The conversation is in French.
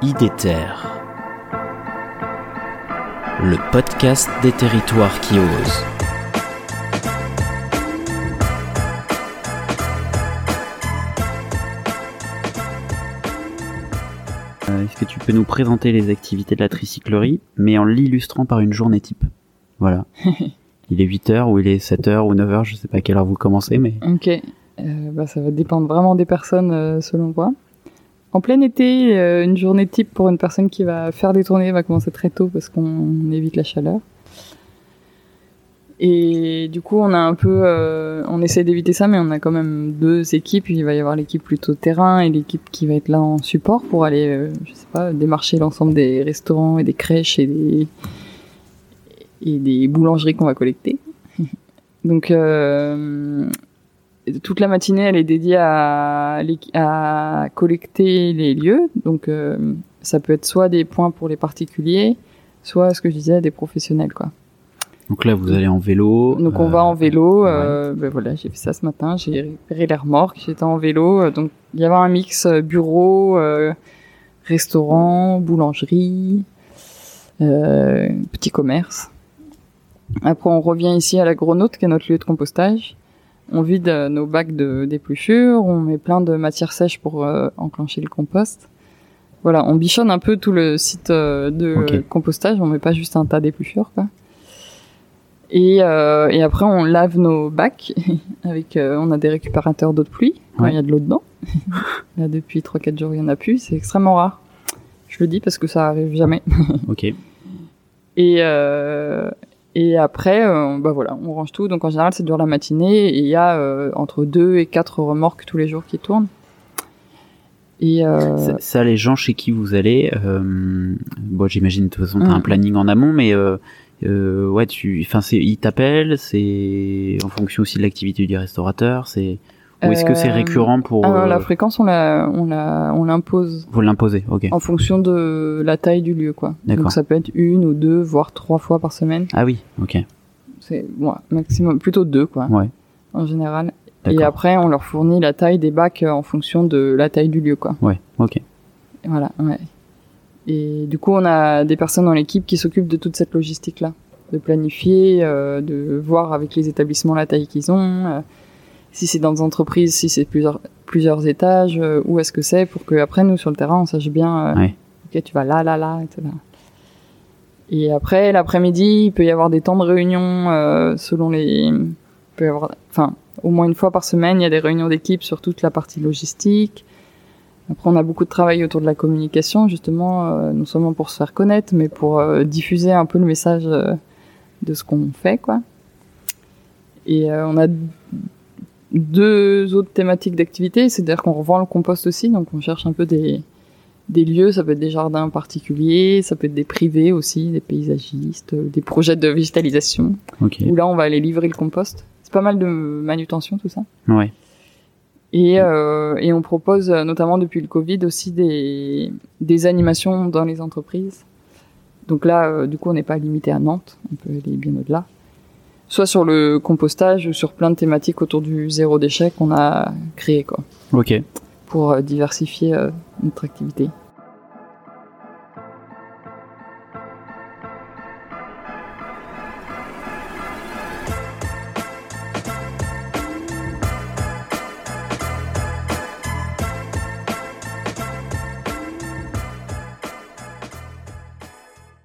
IDETER, le podcast des territoires qui osent. Euh, Est-ce que tu peux nous présenter les activités de la tricyclerie, mais en l'illustrant par une journée type? Voilà. il est 8h ou il est 7h ou 9h, je sais pas à quelle heure vous commencez, mais... Ok, euh, bah, ça va dépendre vraiment des personnes euh, selon moi. En plein été, euh, une journée type pour une personne qui va faire des tournées va commencer très tôt parce qu'on évite la chaleur. Et du coup, on a un peu, euh, on essaie d'éviter ça, mais on a quand même deux équipes. Il va y avoir l'équipe plutôt terrain et l'équipe qui va être là en support pour aller, euh, je sais pas, démarcher l'ensemble des restaurants et des crèches et des et des boulangeries qu'on va collecter. Donc euh, toute la matinée, elle est dédiée à, collecter les lieux. Donc, euh, ça peut être soit des points pour les particuliers, soit, ce que je disais, des professionnels, quoi. Donc là, vous allez en vélo. Donc, on euh, va en vélo. Euh, ben voilà, j'ai fait ça ce matin. J'ai récupéré les remorques. J'étais en vélo. euh, Donc, il y avait un mix euh, bureau, euh, restaurant, boulangerie, euh, petit commerce. Après, on revient ici à la Gronote, qui est notre lieu de compostage. On vide euh, nos bacs de d'épluchure, on met plein de matière sèche pour euh, enclencher le compost. Voilà, on bichonne un peu tout le site euh, de compostage, on met pas juste un tas d'épluchures, quoi. Et, euh, et après, on lave nos bacs avec, euh, on a des récupérateurs d'eau de pluie quand Ouais. il y a de l'eau dedans. Là, depuis 3-4 jours, il y en a plus, c'est extrêmement rare. Je le dis parce que ça arrive jamais. Ok. Et, euh, et après, euh, bah voilà, on range tout. Donc en général, ça dure la matinée et il y a euh, entre deux et quatre remorques tous les jours qui tournent. Et euh, Ça, ça, les gens chez qui vous allez, euh, bon, j'imagine de toute façon t'as Mm. un planning en amont, mais euh, euh, ouais, tu, enfin, c'est, ils t'appellent, c'est en fonction aussi de l'activité du restaurateur, c'est, ou est-ce que c'est Euh, récurrent pour, ah non, la euh, fréquence, on la, on la, on l'impose vous l'imposer, ok. en fonction de la taille du lieu, quoi. D'accord. Donc ça peut être une ou deux, voire trois fois par semaine. Ah oui, ok, C'est ouais, maximum, plutôt deux, quoi, ouais, en général. Et après, on leur fournit la taille des bacs euh, en fonction de la taille du lieu, quoi. ouais, ok, Voilà, ouais. Et du coup, on a des personnes dans l'équipe qui s'occupent de toute cette logistique-là, de planifier, euh, de voir avec les établissements la taille qu'ils ont, euh, si c'est dans des entreprises, si c'est plusieurs plusieurs étages, euh, où est-ce que c'est, pour que après nous sur le terrain, on sache bien, euh, Ouais. ok, tu vas là, là, là, etc. Et après, l'après-midi, il peut y avoir des temps de réunion euh, selon les, il peut y avoir, enfin, au moins une fois par semaine, il y a des réunions d'équipe sur toute la partie logistique. Après, on a beaucoup de travail autour de la communication, justement, euh, non seulement pour se faire connaître, mais pour diffuser un peu le message de ce qu'on fait, quoi. Et euh, on a deux autres thématiques d'activité, c'est-à-dire qu'on revend le compost aussi, donc on cherche un peu des, des lieux, ça peut être des jardins particuliers, ça peut être des privés aussi, des paysagistes, euh, des projets de végétalisation, où là on va aller livrer le compost. C'est pas mal de manutention tout ça. ouais, Et, euh, et on propose euh, notamment depuis le Covid aussi des, des animations dans les entreprises. Donc là, euh, du coup, on n'est pas limité à Nantes, on peut aller bien au-delà. Soit sur le compostage ou sur plein de thématiques autour du zéro déchet qu'on a créé quoi, ok. pour euh, diversifier euh, notre activité.